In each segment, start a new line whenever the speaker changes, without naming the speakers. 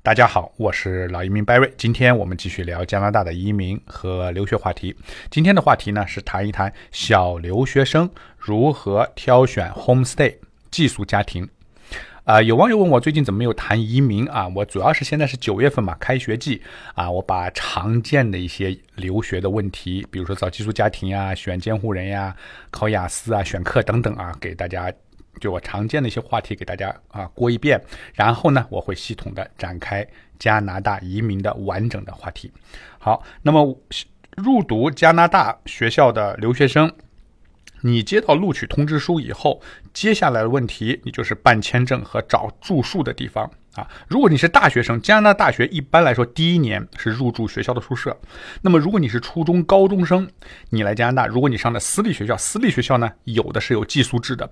大家好，我是老移民 Barry。今天我们继续聊加拿大的移民和留学话题。今天的话题呢是谈一谈小留学生如何挑选 homestay 寄宿家庭。啊，有网友问我最近怎么没有谈移民啊？我主要是现在是九月份嘛，开学季啊，我把常见的一些留学的问题，比如说找寄宿家庭呀、选监护人呀、考雅思啊、选课等等啊，给大家。就我常见的一些话题给大家啊过一遍，然后呢，我会系统的展开加拿大移民的完整的话题。好，那么入读加拿大学校的留学生，你接到录取通知书以后，接下来的问题你就是办签证和找住宿的地方啊。如果你是大学生，加拿大大学一般来说第一年是入住学校的宿舍。那么如果你是初中高中生，你来加拿大，如果你上的私立学校，私立学校呢有的是有寄宿制的。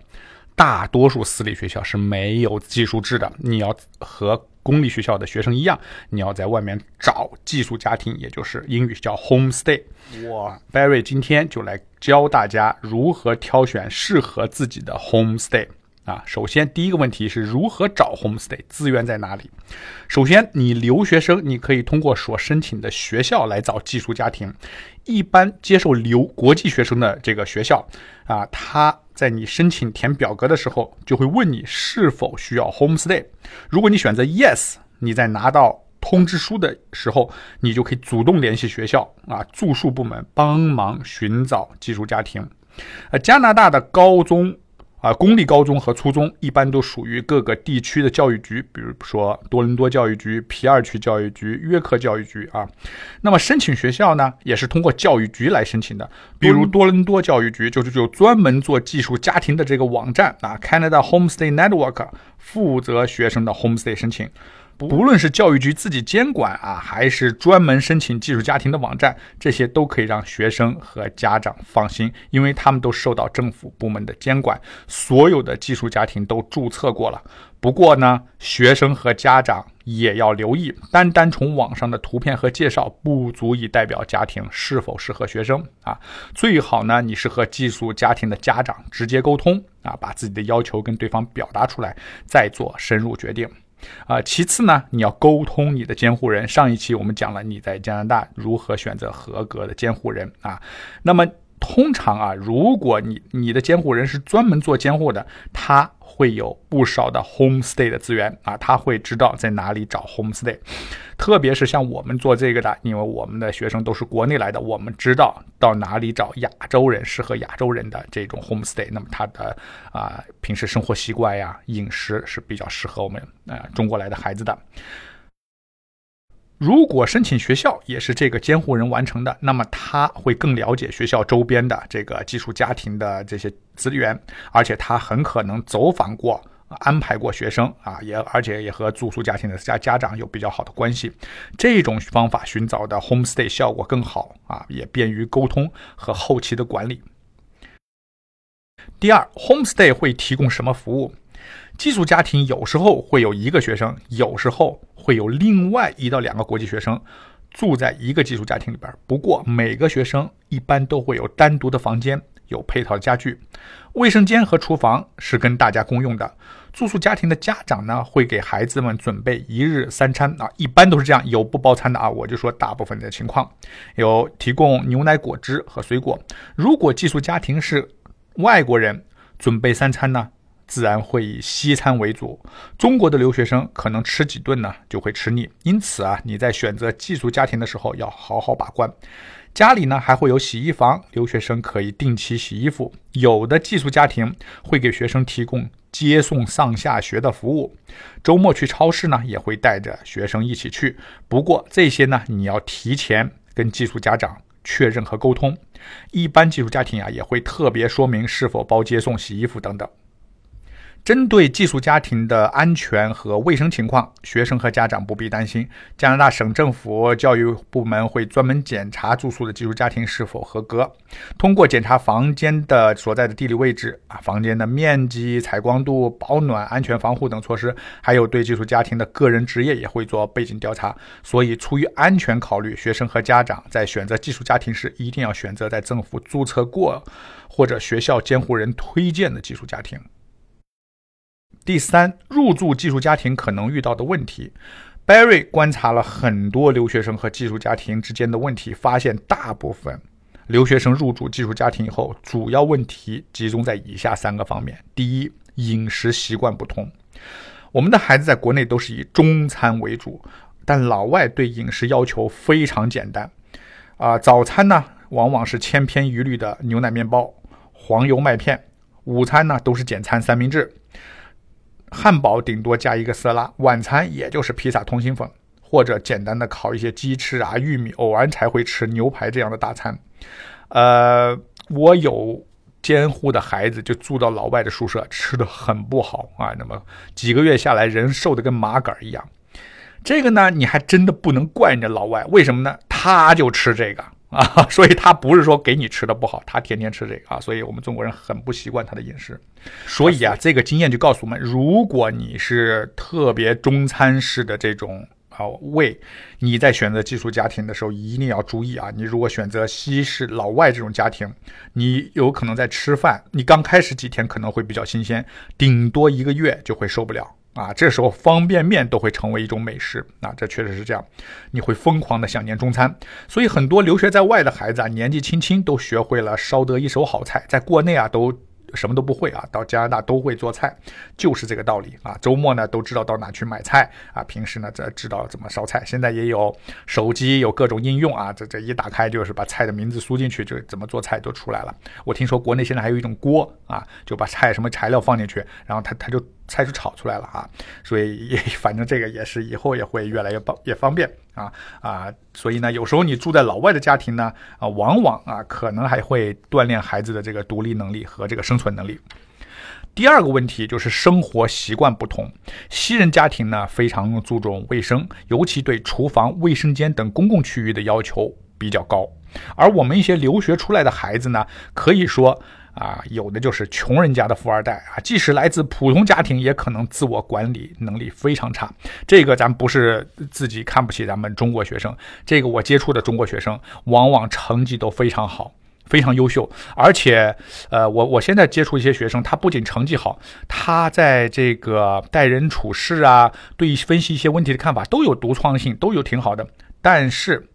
大多数私立学校是没有寄宿制的，你要和公立学校的学生一样，你要在外面找寄宿家庭，也就是英语叫 homestay。哇 Barry 今天就来教大家如何挑选适合自己的 homestay。啊，首先第一个问题是如何找 homestay，资源在哪里？首先，你留学生你可以通过所申请的学校来找寄宿家庭。一般接受留国际学生的这个学校啊，他在你申请填表格的时候就会问你是否需要 homestay。如果你选择 yes，你在拿到通知书的时候，你就可以主动联系学校啊住宿部门帮忙寻找寄宿家庭。呃，加拿大的高中。啊，公立高中和初中一般都属于各个地区的教育局，比如说多伦多教育局、皮尔区教育局、约克教育局啊。那么申请学校呢，也是通过教育局来申请的，比如多伦多教育局就是有专门做寄宿家庭的这个网站啊，Canada Homestay Network 负责学生的 homestay 申请。不论是教育局自己监管啊，还是专门申请寄宿家庭的网站，这些都可以让学生和家长放心，因为他们都受到政府部门的监管，所有的寄宿家庭都注册过了。不过呢，学生和家长也要留意，单单从网上的图片和介绍不足以代表家庭是否适合学生啊。最好呢，你是和寄宿家庭的家长直接沟通啊，把自己的要求跟对方表达出来，再做深入决定。啊，其次呢，你要沟通你的监护人。上一期我们讲了你在加拿大如何选择合格的监护人啊，那么。通常啊，如果你你的监护人是专门做监护的，他会有不少的 homestay 的资源啊，他会知道在哪里找 homestay。特别是像我们做这个的，因为我们的学生都是国内来的，我们知道到哪里找亚洲人适合亚洲人的这种 homestay。那么他的啊平时生活习惯呀、饮食是比较适合我们啊中国来的孩子的。如果申请学校也是这个监护人完成的，那么他会更了解学校周边的这个寄宿家庭的这些资源，而且他很可能走访过、安排过学生啊，也而且也和住宿家庭的家家长有比较好的关系。这种方法寻找的 homestay 效果更好啊，也便于沟通和后期的管理。第二，homestay 会提供什么服务？寄宿家庭有时候会有一个学生，有时候会有另外一到两个国际学生住在一个寄宿家庭里边。不过每个学生一般都会有单独的房间，有配套的家具，卫生间和厨房是跟大家共用的。住宿家庭的家长呢，会给孩子们准备一日三餐啊，一般都是这样，有不包餐的啊。我就说大部分的情况，有提供牛奶、果汁和水果。如果寄宿家庭是外国人，准备三餐呢？自然会以西餐为主，中国的留学生可能吃几顿呢就会吃腻，因此啊，你在选择寄宿家庭的时候要好好把关。家里呢还会有洗衣房，留学生可以定期洗衣服。有的寄宿家庭会给学生提供接送上下学的服务，周末去超市呢也会带着学生一起去。不过这些呢你要提前跟寄宿家长确认和沟通。一般寄宿家庭啊也会特别说明是否包接送、洗衣服等等。针对寄宿家庭的安全和卫生情况，学生和家长不必担心。加拿大省政府教育部门会专门检查住宿的寄宿家庭是否合格，通过检查房间的所在的地理位置、啊房间的面积、采光度、保暖、安全防护等措施，还有对寄宿家庭的个人职业也会做背景调查。所以，出于安全考虑，学生和家长在选择寄宿家庭时，一定要选择在政府注册过或者学校监护人推荐的寄宿家庭。第三，入住寄宿家庭可能遇到的问题 Barry 观察了很多留学生和寄宿家庭之间的问题，发现大部分留学生入住寄宿家庭以后，主要问题集中在以下三个方面：第一，饮食习惯不同。我们的孩子在国内都是以中餐为主，但老外对饮食要求非常简单。啊，早餐呢往往是千篇一律的牛奶面包、黄油麦片；午餐呢都是简餐三明治。汉堡顶多加一个色拉，晚餐也就是披萨通心粉，或者简单的烤一些鸡翅啊、玉米，偶尔才会吃牛排这样的大餐。呃，我有监护的孩子就住到老外的宿舍，吃的很不好啊。那么几个月下来，人瘦的跟麻杆一样。这个呢，你还真的不能怪人家老外，为什么呢？他就吃这个。啊，所以他不是说给你吃的不好，他天天吃这个啊，所以我们中国人很不习惯他的饮食。所以啊，这个经验就告诉我们，如果你是特别中餐式的这种啊胃，你在选择寄宿家庭的时候一定要注意啊。你如果选择西式老外这种家庭，你有可能在吃饭，你刚开始几天可能会比较新鲜，顶多一个月就会受不了。啊，这时候方便面都会成为一种美食啊，这确实是这样，你会疯狂的想念中餐。所以很多留学在外的孩子啊，年纪轻轻都学会了烧得一手好菜，在国内啊都。什么都不会啊，到加拿大都会做菜，就是这个道理啊。周末呢都知道到哪去买菜啊，平时呢这知道怎么烧菜。现在也有手机，有各种应用啊，这这一打开就是把菜的名字输进去，就怎么做菜都出来了。我听说国内现在还有一种锅啊，就把菜什么材料放进去，然后它它就菜就炒出来了啊。所以也 反正这个也是以后也会越来越方也方便。啊啊，所以呢，有时候你住在老外的家庭呢，啊，往往啊，可能还会锻炼孩子的这个独立能力和这个生存能力。第二个问题就是生活习惯不同，西人家庭呢非常注重卫生，尤其对厨房、卫生间等公共区域的要求比较高，而我们一些留学出来的孩子呢，可以说。啊，有的就是穷人家的富二代啊，即使来自普通家庭，也可能自我管理能力非常差。这个咱不是自己看不起咱们中国学生，这个我接触的中国学生，往往成绩都非常好，非常优秀。而且，呃，我我现在接触一些学生，他不仅成绩好，他在这个待人处事啊，对分析一些问题的看法都有独创性，都有挺好的。但是。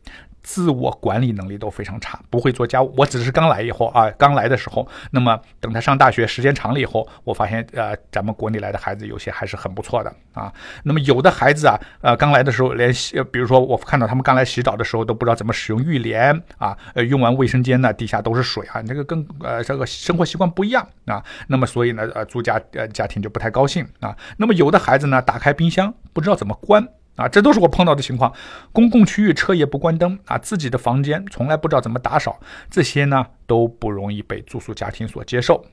自我管理能力都非常差，不会做家务。我只是刚来以后啊，刚来的时候，那么等他上大学时间长了以后，我发现呃，咱们国内来的孩子有些还是很不错的啊。那么有的孩子啊，呃，刚来的时候连洗，比如说我看到他们刚来洗澡的时候都不知道怎么使用浴帘啊，呃，用完卫生间呢底下都是水啊，这个跟呃这个生活习惯不一样啊。那么所以呢，呃，住家呃家庭就不太高兴啊。那么有的孩子呢，打开冰箱不知道怎么关。啊，这都是我碰到的情况。公共区域车也不关灯啊，自己的房间从来不知道怎么打扫，这些呢都不容易被住宿家庭所接受。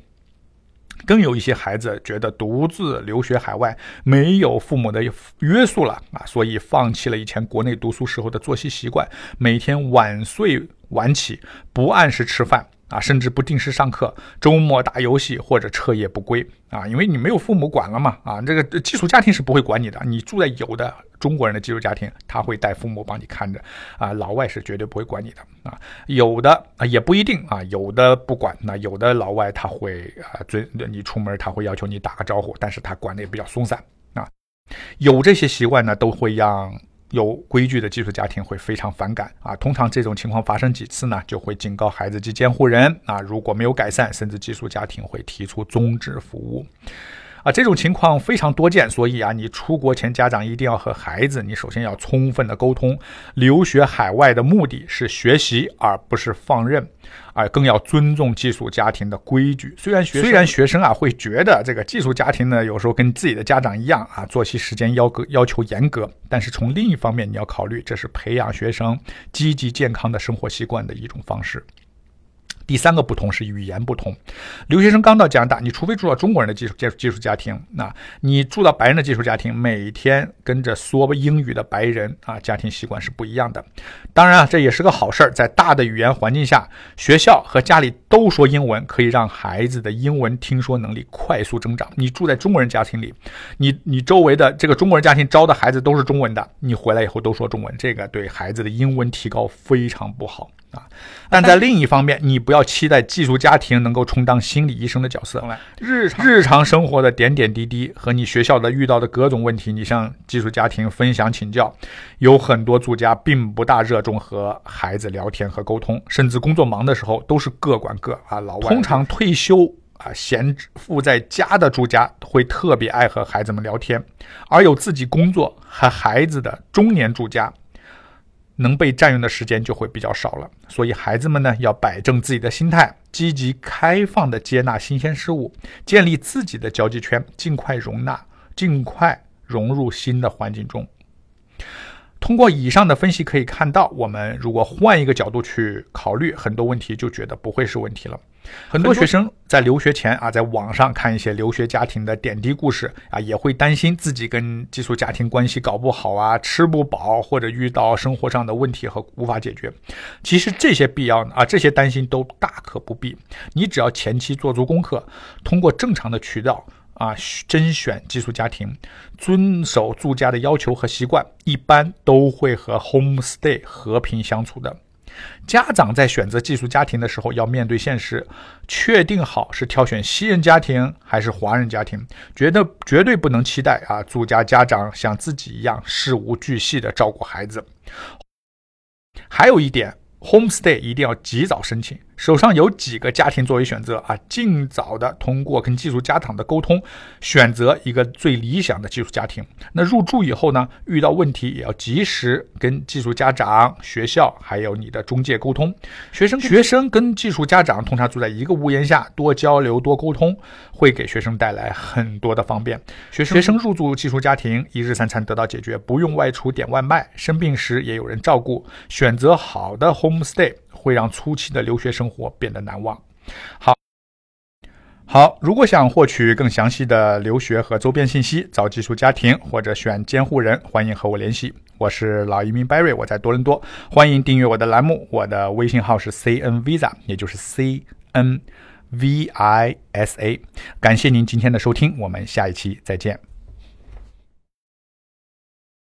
更有一些孩子觉得独自留学海外没有父母的约束了啊，所以放弃了以前国内读书时候的作息习惯，每天晚睡晚起，不按时吃饭。啊，甚至不定时上课，周末打游戏或者彻夜不归啊，因为你没有父母管了嘛啊，这个寄宿家庭是不会管你的，你住在有的中国人的寄宿家庭，他会带父母帮你看着啊，老外是绝对不会管你的啊，有的啊也不一定啊，有的不管，那有的老外他会啊，追你出门他会要求你打个招呼，但是他管的也比较松散啊，有这些习惯呢，都会让。有规矩的寄宿家庭会非常反感啊，通常这种情况发生几次呢，就会警告孩子及监护人啊，如果没有改善，甚至寄宿家庭会提出终止服务。啊，这种情况非常多见，所以啊，你出国前，家长一定要和孩子，你首先要充分的沟通，留学海外的目的是学习，而不是放任，啊，更要尊重寄宿家庭的规矩。虽然学虽然学生啊会觉得这个寄宿家庭呢，有时候跟自己的家长一样啊，作息时间要格要求严格，但是从另一方面，你要考虑，这是培养学生积极健康的生活习惯的一种方式。第三个不同是语言不同。留学生刚到加拿大，你除非住到中国人的寄宿寄寄宿家庭，那你住到白人的技术家庭，每天跟着说英语的白人啊，家庭习惯是不一样的。当然啊，这也是个好事儿，在大的语言环境下，学校和家里都说英文，可以让孩子的英文听说能力快速增长。你住在中国人家庭里，你你周围的这个中国人家庭招的孩子都是中文的，你回来以后都说中文，这个对孩子的英文提高非常不好。啊。但在另一方面，你不要期待寄宿家庭能够充当心理医生的角色。日常日常生活的点点滴滴和你学校的遇到的各种问题，你向寄宿家庭分享请教。有很多住家并不大热衷和孩子聊天和沟通，甚至工作忙的时候都是各管各啊。老外通常退休啊闲富在家的住家会特别爱和孩子们聊天，而有自己工作和孩子的中年住家。能被占用的时间就会比较少了，所以孩子们呢要摆正自己的心态，积极开放的接纳新鲜事物，建立自己的交际圈，尽快容纳，尽快融入新的环境中。通过以上的分析可以看到，我们如果换一个角度去考虑很多问题，就觉得不会是问题了。很多学生在留学前啊，在网上看一些留学家庭的点滴故事啊，也会担心自己跟寄宿家庭关系搞不好啊，吃不饱或者遇到生活上的问题和无法解决。其实这些必要呢啊，这些担心都大可不必。你只要前期做足功课，通过正常的渠道。啊，甄选寄宿家庭，遵守住家的要求和习惯，一般都会和 homestay 和平相处的。家长在选择寄宿家庭的时候，要面对现实，确定好是挑选西人家庭还是华人家庭，绝对绝对不能期待啊，住家家长像自己一样事无巨细的照顾孩子。还有一点，homestay 一定要及早申请。手上有几个家庭作为选择啊，尽早的通过跟寄宿家长的沟通，选择一个最理想的寄宿家庭。那入住以后呢，遇到问题也要及时跟寄宿家长、学校还有你的中介沟通。学生学生跟寄宿家长通常住在一个屋檐下，多交流多沟通，会给学生带来很多的方便。学生学生入住寄宿家庭，一日三餐得到解决，不用外出点外卖，生病时也有人照顾。选择好的 homestay。会让初期的留学生活变得难忘。好，好，如果想获取更详细的留学和周边信息，找寄宿家庭或者选监护人，欢迎和我联系。我是老移民 Barry，我在多伦多，欢迎订阅我的栏目。我的微信号是 C N Visa，也就是 C N V I S A。感谢您今天的收听，我们下一期再见。